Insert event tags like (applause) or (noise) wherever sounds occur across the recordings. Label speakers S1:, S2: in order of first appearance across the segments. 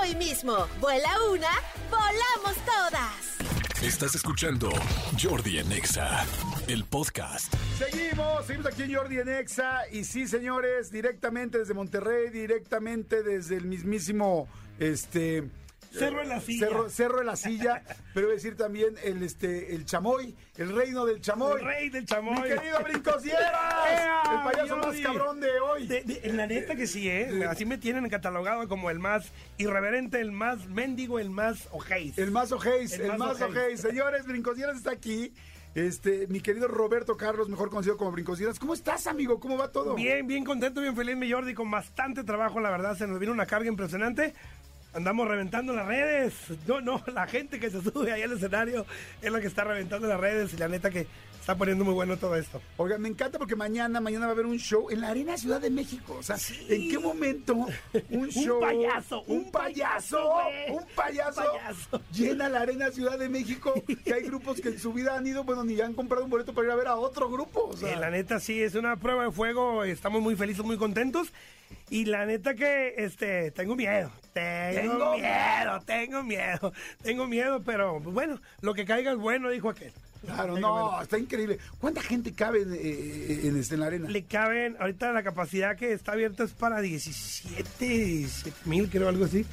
S1: hoy mismo. Vuela una, volamos todas.
S2: Estás escuchando Jordi en Exa, el podcast.
S3: Seguimos, seguimos aquí en Jordi en Exa. Y sí, señores, directamente desde Monterrey, directamente desde el mismísimo, este...
S4: Cerro de la Silla.
S3: Cerro, Cerro de la Silla, pero voy a decir también el, este, el chamoy, el reino del chamoy.
S4: El rey del chamoy.
S3: Mi querido Brincosieras, (laughs)
S4: ¡Ea,
S3: el payaso más cabrón de hoy.
S4: De- de- en la neta que sí, ¿eh? Así me tienen catalogado como el más irreverente, el más mendigo, el más ojéis.
S3: El más ojéis,
S4: El
S3: el,
S4: más
S3: más
S4: ojéis.
S3: Señores, Brincosieras está aquí. Este, mi querido Roberto Carlos, mejor conocido como Brincosieras. ¿Cómo estás, amigo? ¿Cómo va todo?
S4: Bien, bien contento, bien feliz, mi Jordi, con bastante trabajo, la verdad, se nos vino una carga impresionante. Andamos reventando las redes. No, no, la gente que se sube ahí al escenario es la que está reventando las redes y la neta que está poniendo muy bueno todo esto.
S3: Oiga, me encanta porque mañana, mañana va a haber un show en la Arena Ciudad de México. O sea, ¿en qué momento (laughs) un show,
S4: payaso,
S3: un,
S4: un
S3: payaso,
S4: payaso, güey.
S3: un payaso,
S4: Un payaso.
S3: llena la Arena Ciudad de México? Que hay grupos que en su vida han ido, bueno, ni han comprado un boleto para ir a ver a otro grupo. O sea,
S4: Eh, la neta sí, es una prueba de fuego, estamos muy felices, muy contentos. Y la neta que este tengo miedo, tengo,
S3: Tengo
S4: miedo, tengo miedo, tengo miedo, pero pues, bueno, lo que caiga es bueno, dijo aquel.
S3: Claro, no, está increíble. ¿Cuánta gente cabe en, eh, en, en la Arena?
S4: Le caben, ahorita la capacidad que está abierta es para 17, 17 mil, creo, algo así.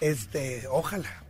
S4: Este, ojalá,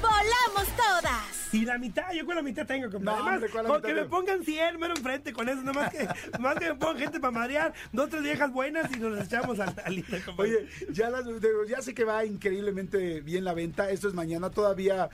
S1: volamos todas.
S4: Y la mitad, yo con la mitad tengo, compadre.
S3: No,
S4: Además,
S3: hombre, ¿cuál la
S4: con que me pongan 100 mero enfrente con eso, nomás que, (laughs) más que me pongan gente para madrear, dos, tres viejas buenas y nos echamos al al- compadre.
S3: Oye, ya, las- ya sé que va increíblemente bien la venta. Esto es mañana. Todavía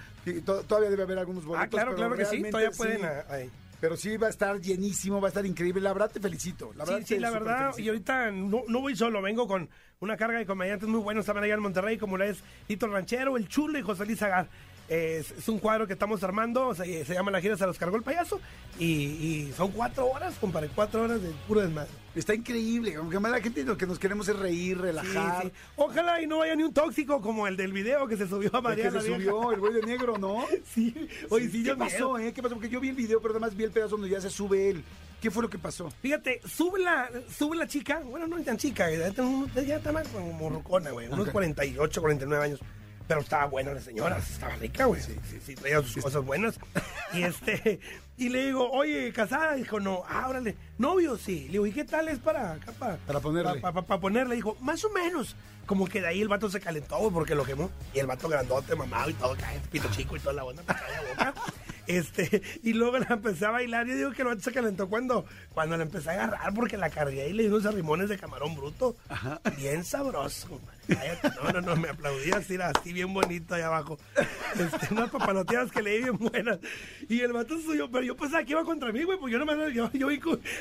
S3: to- todavía debe haber algunos boletos.
S4: Ah, claro,
S3: pero
S4: claro que sí, todavía pueden...
S3: sí.
S4: ah, ahí.
S3: Pero sí va a estar llenísimo, va a estar increíble. La verdad te felicito. La verdad,
S4: Sí, sí, la verdad,
S3: felicito.
S4: y ahorita no, no voy solo, vengo con una carga de comediantes muy buenos también allá en Monterrey, como la es Tito Ranchero, El Chulo y José Luis Agar. Es, es un cuadro que estamos armando, se, se llama La gira se los cargó el payaso, y, y son cuatro horas, compadre, cuatro horas de puro desmadre.
S3: Está increíble. Aunque más la gente lo que nos queremos es reír, relajar.
S4: sí. Ojalá y no vaya ni un tóxico como el del video que se subió a
S3: El
S4: María
S3: que se subió, el güey de negro, ¿no? (laughs)
S4: Sí, oye, sí,
S3: ¿Qué
S4: yo
S3: pasó, eh? ¿Qué pasó? Porque yo vi el video, pero además vi el pedazo donde ya se sube él. ¿Qué fue lo que pasó?
S4: Fíjate, sube la, sube la chica, bueno, no es tan chica, ya está, más como morrocona, güey, unos
S3: Ok.
S4: 48, 49 años. Pero estaba buena la señora, estaba rica, güey. Sí, sí, sí, traía sus cosas buenas. Y este, y le digo, oye, casada, dijo, no, ah, órale, novio, sí. Le digo, ¿y qué tal es para acá? Para,
S3: Para ponerle.
S4: Para ponerle, dijo, más o menos. Como que de ahí el vato se calentó, güey, porque lo quemó. Y el vato grandote, mamado y todo, cae, pito chico y toda la onda, me cae la boca. Este, y luego la empecé a bailar y yo digo que el vato se calentó cuando, cuando la empecé a agarrar porque la cargué y le di unos arrimones de camarón bruto. Bien sabroso. Cállate. No, no, no, me aplaudí así, así bien bonito ahí abajo. Este, unas papaloteadas que le di bien buenas. Y el vato suyo, pero yo pensaba que iba contra mí, güey, pues yo no me yo, yo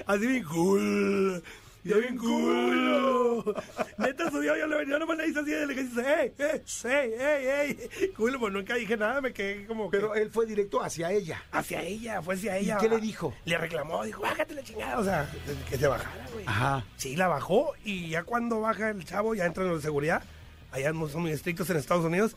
S4: así bien cool. Yo bien cool. (laughs) Neta subió, yo, le, yo nomás le hice así, le dije, hey, hey, hey, hey, hey. Cool, pues nunca dije nada, me quedé como que-
S3: Pero él fue directo hacia ella.
S4: hacia ella, fue hacia ella.
S3: qué le dijo?
S4: Le reclamó, dijo, bájate la chingada, o sea, que se bajara, güey.
S3: Ajá.
S4: Sí, la bajó y ya cuando baja el chavo, ya entran los de seguridad, allá son muy estrictos en Estados Unidos,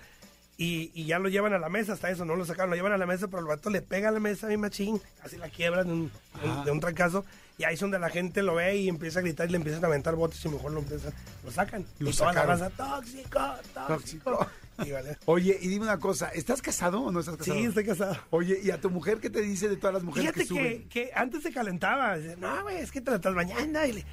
S4: y, y ya lo llevan a la mesa, hasta eso, no lo sacaron, lo llevan a la mesa, pero el vato le pega a la mesa a mi machín, casi la quiebra de un, de un- de un trancazo, y ahí es donde la gente lo ve y empieza a gritar y le empiezan a aventar botes y mejor lo empiezan, lo sacan.
S3: Lo
S4: y toda la raza, tóxico, tóxico.
S3: Tóxico.
S4: Y vale.
S3: Oye, y dime una cosa, ¿estás casado o no estás casado?
S4: Sí, estoy casado.
S3: Oye, ¿y a tu mujer qué te dice de todas las mujeres
S4: Fíjate
S3: que suben?
S4: que, que antes se calentaba. No, güey, es que te la estás bañando. Y le-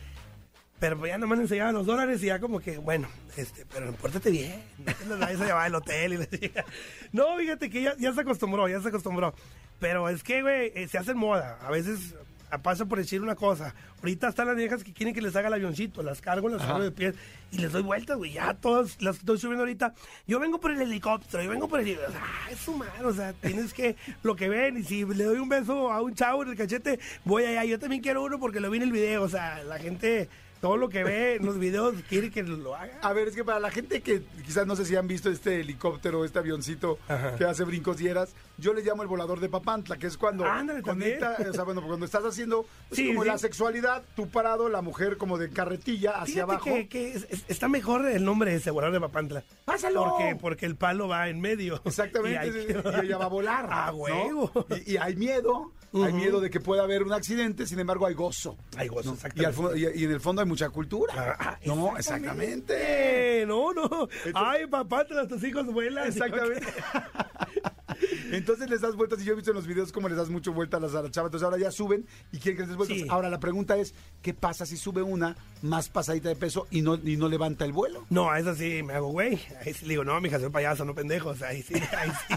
S4: Pero pues ya nomás enseñaban los dólares y ya como que, bueno, este, pero pórtate bien, no te los vayas a llevar al hotel y le decía. No, fíjate que ya, ya se acostumbró, ya se acostumbró. Pero es que, güey, eh, se hace moda. A veces pasa por decir una cosa. Ahorita están las viejas que quieren que les haga el avioncito, las cargo, las cargo de pie y les doy vueltas, güey. Ya todas las estoy subiendo ahorita. Yo vengo por el helicóptero, yo vengo por el. Ah, es humano, o sea, tienes que. Lo que ven, y si le doy un beso a un chavo en el cachete, voy allá. Yo también quiero uno porque lo vi en el video, o sea, la gente todo lo que ve en los videos quiere que lo haga.
S3: A ver, es que para la gente que quizás no sé si han visto este helicóptero, este avioncito que hace brincos dieras, yo le llamo el volador de Papantla, que es cuando conecta, o sea, bueno, cuando estás haciendo pues, como la sexualidad, tú parado, la mujer como de carretilla hacia abajo.
S4: Que, que está mejor el nombre ese volador de Papantla.
S3: ¡Pásalo!
S4: Porque, porque el palo va en medio.
S3: Exactamente, y, ella va a volar.
S4: ¡A huevo!
S3: y hay miedo hay miedo de que pueda haber un accidente, sin embargo hay gozo.
S4: Hay gozo,
S3: exactamente. Y, en el fondo hay mucha cultura.
S4: Ah,
S3: no, exactamente.
S4: No, no. Ay, papá, tus hijos vuelan.
S3: Exactamente. (laughs) Entonces les das vueltas y yo he visto en los videos cómo les das mucho vueltas a las chavas. Entonces ahora ya suben y quieren que les des vueltas. Ahora la pregunta es, ¿qué pasa si sube una más pasadita de peso y no, y no levanta el vuelo?
S4: No, a eso sí me hago güey. Ahí sí le digo, no, mija, soy payaso, no pendejos. Ahí sí, (laughs) ahí sí.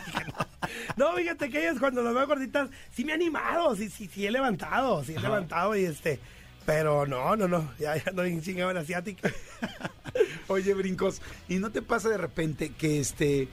S4: No, fíjate que ellos cuando los veo gorditas, sí me he animado, sí, sí, sí he levantado, sí he levantado y este. Pero no, no, no, ya, ya no chingado en asiática. (laughs)
S3: Oye, brincos, ¿y no te pasa de repente que este,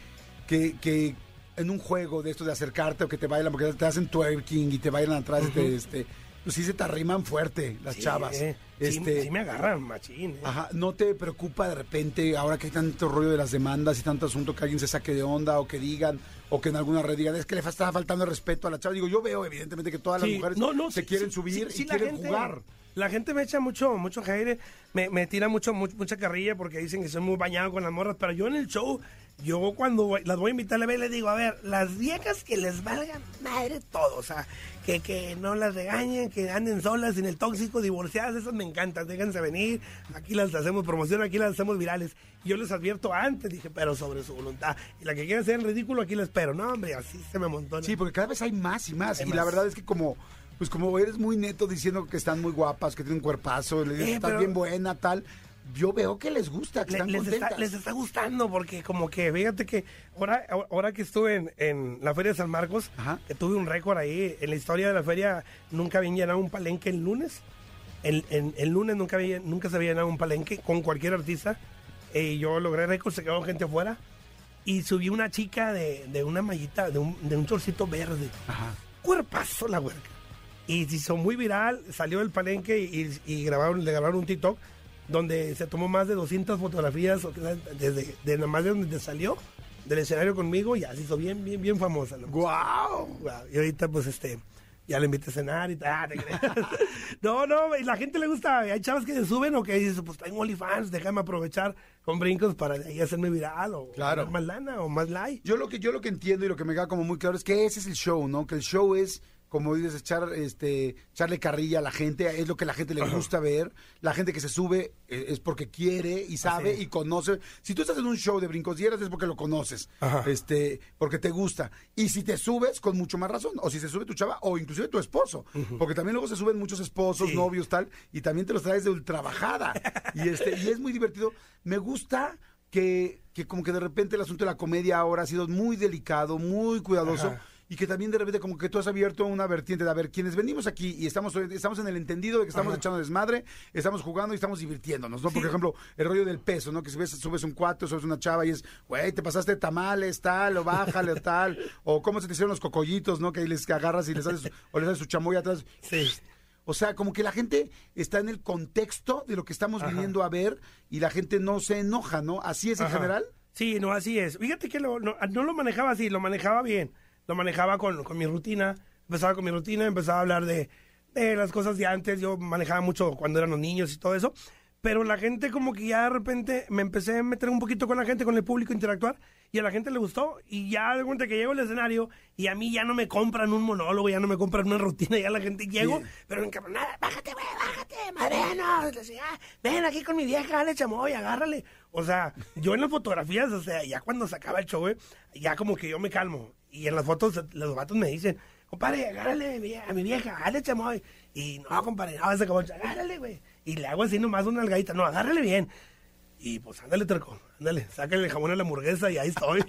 S3: que, que en un juego de esto de acercarte o que te bailan, porque te hacen twerking y te bailan atrás, este, pues sí se te arriman fuerte las chavas.
S4: Eh. Este, sí, me agarran, machín. Eh.
S3: Ajá, ¿no te preocupa de repente, ahora que hay tanto rollo de las demandas y tanto asunto, que alguien se saque de onda o que digan, o que en alguna red digan, es que le está faltando respeto a la chava? Digo, yo veo evidentemente que todas las mujeres se quieren subir y quieren jugar.
S4: La gente me echa mucho, mucho me, me tira mucho, mucha carrilla porque dicen que soy muy bañado con las morras, pero yo en el show yo cuando las voy a invitar a ver, les digo, a ver, las viejas que les valgan madre todo, o sea, que, que no las regañen, que anden solas, sin el tóxico, divorciadas, esas me encantan, déjense venir, aquí las hacemos promoción, aquí las hacemos virales. Yo les advierto antes, dije, pero sobre su voluntad. Y la que quiera hacer el ridículo, aquí la espero. No, hombre, así se me montó.
S3: Sí, porque cada vez hay más y más. y la verdad es que como pues como eres muy neto diciendo que están muy guapas, que tienen un cuerpazo, le dices, eh, bien buena, tal yo veo que les gusta, que están
S4: les
S3: Está,
S4: les está gustando porque como que, fíjate que ahora, ahora que estuve en, en la Feria de San Marcos, que tuve un récord ahí, en la historia de la feria nunca habían llenado un palenque el lunes. El, el lunes nunca, había, nunca se había llenado un palenque con cualquier artista. Y eh, yo logré récord, se quedó gente afuera. Y subí una chica de, de una mallita, de un, de un chorcito verde. Ajá. Cuerpazo la huerca. Y se hizo muy viral, salió del palenque y, y grabaron, le grabaron un TikTok donde se tomó más de 200 fotografías desde de nada más de donde salió del escenario conmigo y ya se hizo bien, bien, bien famosa. ¿no?
S3: Wow.
S4: Y ahorita pues este ya le invité a cenar y tal. Ah, (laughs) no, no, y la gente le gusta. Hay chavas que se suben o que dicen, pues tengo OnlyFans, déjame aprovechar con brincos para ahí hacerme viral o más lana o más like.
S3: Yo lo que yo lo que entiendo y lo que me queda como muy claro es que ese es el show, ¿no? Que el show es como dices, echar, este, echarle carrilla a la gente, es lo que la gente le gusta ver. La gente que se sube eh, es porque quiere y sabe y conoce. Si tú estás en un show de brincos dieras es porque lo conoces, este, porque te gusta. Y si te subes, con mucho más razón. O si se sube tu chava, o inclusive tu esposo. Porque también luego se suben muchos esposos, novios, tal, y también te los traes de ultrabajada. y este, y es muy divertido. Me gusta que, que como que de repente el asunto de la comedia ahora ha sido muy delicado, muy cuidadoso y que también de repente como que tú has abierto una vertiente de, a ver, quienes venimos aquí y estamos, estamos en el entendido de que estamos echando desmadre, estamos jugando y estamos divirtiéndonos, ¿no? Por ejemplo, el rollo del peso, ¿no? Que si ves, subes un cuatro, subes una chava y es, güey, te pasaste tamales, tal, o bájale, tal, o cómo se te hicieron los cocollitos, ¿no? Que ahí les agarras y les haces, o les haces su chamoy atrás. Sí. O sea, como que la gente está en el contexto de lo que estamos viniendo a ver y la gente no se enoja, ¿no? ¿Así es en general?
S4: Sí, no, así es. Fíjate que no, no lo manejaba así, lo manejaba bien lo manejaba con, con mi rutina, empezaba con mi rutina, empezaba a hablar de, de las cosas de antes, yo manejaba mucho cuando eran los niños y todo eso, pero la gente como que ya de repente me empecé a meter un poquito con la gente, con el público, interactuar, y a la gente le gustó, y ya de cuenta que llego al escenario, y a mí ya no me compran un monólogo, ya no me compran una rutina, ya la gente llego, pero en nada, bájate, güey, bájate, madre, decía, ven aquí con mi vieja, dale chamoy, agárrale. O sea, yo en las fotografías, o sea, ya cuando se acaba el show, ya como que yo me calmo, y en las fotos los vatos me dicen, compadre, agárrale a mi vieja, dale chamoy. Y no, compadre, no, ese como, agárrale, güey. Y le hago así nomás una algadita. No, agárrele bien. Y pues ándale, terco, ándale, sácale el jamón a la hamburguesa y ahí estoy.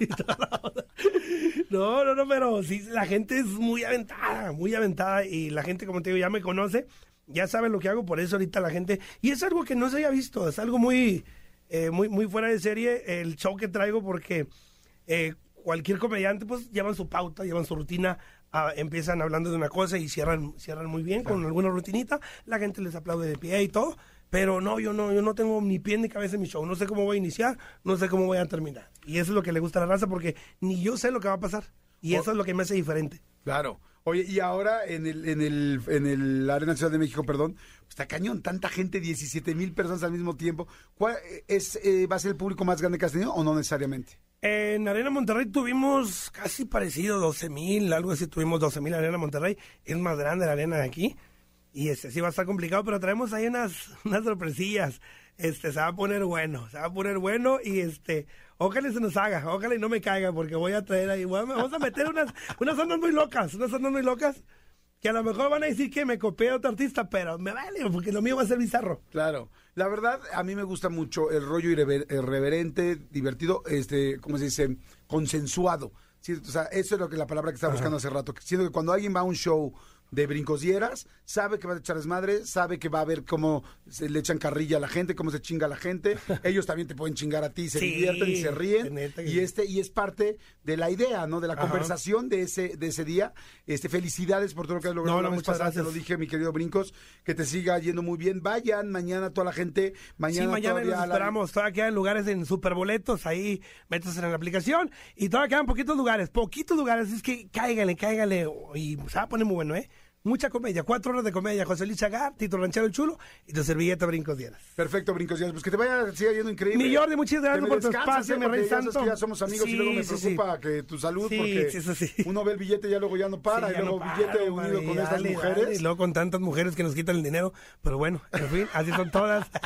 S4: no, no, no, pero sí, la gente es muy aventada, muy aventada. Y la gente, como te digo, ya me conoce, ya sabe lo que hago, por eso ahorita la gente. Y es algo que no se había visto, es algo muy, eh, muy, muy fuera de serie el show que traigo, porque eh, cualquier comediante, pues llevan su pauta, llevan su rutina. ah, empiezan hablando de una cosa y cierran, cierran muy bien con alguna rutinita, la gente les aplaude de pie y todo, pero no, yo no, yo no tengo ni pie ni cabeza en mi show, no sé cómo voy a iniciar, no sé cómo voy a terminar. Y eso es lo que le gusta a la raza porque ni yo sé lo que va a pasar. Y eso es lo que me hace diferente.
S3: Claro. Oye, y ahora en el, en el, en el Arena Ciudad de México, perdón, está cañón, tanta gente, 17 mil personas al mismo tiempo. ¿Cuál es, eh, ¿Va a ser el público más grande que has tenido o no necesariamente?
S4: En Arena Monterrey tuvimos casi parecido, 12 mil, algo así, tuvimos 12 mil Arena Monterrey. Es más grande la arena de aquí. Y este sí va a estar complicado, pero traemos ahí unas, unas sorpresillas. Este, se va a poner bueno, se va a poner bueno y este, ojalá se nos haga, ojalá y no me caiga, porque voy a traer ahí, bueno, vamos a meter unas, unas ondas muy locas, unas ondas muy locas, que a lo mejor van a decir que me copié a otro artista, pero me vale, porque lo mío va a ser bizarro.
S3: Claro. La verdad, a mí me gusta mucho el rollo irrever- irreverente, divertido, este, ¿cómo se dice? Consensuado. Sí, o sea, eso es lo que la palabra que estaba buscando hace rato. Siento que cuando alguien va a un show de brincosieras, sabe que va a echar desmadre, sabe que va a ver cómo se le echan carrilla a la gente, cómo se chinga a la gente. (laughs) Ellos también te pueden chingar a ti, se
S4: Sí,
S3: divierten y se ríen.
S4: neta
S3: Y este y es parte de la idea, ¿no? De la conversación de ese de ese día. Este, felicidades por todo lo que has logrado.
S4: No, no, muchas
S3: te
S4: gracias.
S3: lo dije, mi querido Brincos, que te siga yendo muy bien. Vayan mañana toda la gente, mañana
S4: sí, mañana los
S3: la-
S4: esperamos. Todavía quedan lugares en superboletos. Ahí métanse en la aplicación. Y todavía quedan poquitos lugares. Poquitos lugares. Es que cáigale, cáigale. Y se va a poner muy bueno, ¿eh? Mucha comedia. Cuatro horas de comedia. José Luis Chagar, Tito Ranchero el Chulo y tu servilleta Brincos Dieras.
S3: Perfecto, Brincos Díaz. Pues que te vaya, siga yendo increíble.
S4: Mi Jordi, muchas gracias por tu espacio, mi rey santo.
S3: que ya somos amigos y
S4: Sí,
S3: luego me
S4: sí,
S3: preocupa que tu salud,
S4: Sí,
S3: porque
S4: sí, sí.
S3: uno ve el billete y ya luego ya no para,
S4: Sí,
S3: y luego
S4: no
S3: billete unido
S4: madre,
S3: con estas mujeres.
S4: dale, y luego con tantas mujeres que nos quitan el dinero. Pero bueno, en fin, así son todas. (laughs)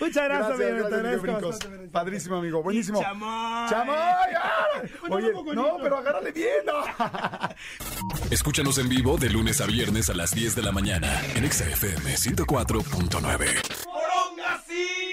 S4: Muchas gracias,
S3: Gracias,
S4: amigo, te
S3: gracias,
S4: agradezco.
S3: Padrísimo, amigo. Buenísimo.
S4: Chamoy.
S3: ¡Chamoy! ¡Ah! (laughs) Oye, no, pero agárrale bien. ¿no? (laughs)
S2: Escúchanos en vivo de lunes a viernes a las 10 de la mañana en Exa FM 104.9.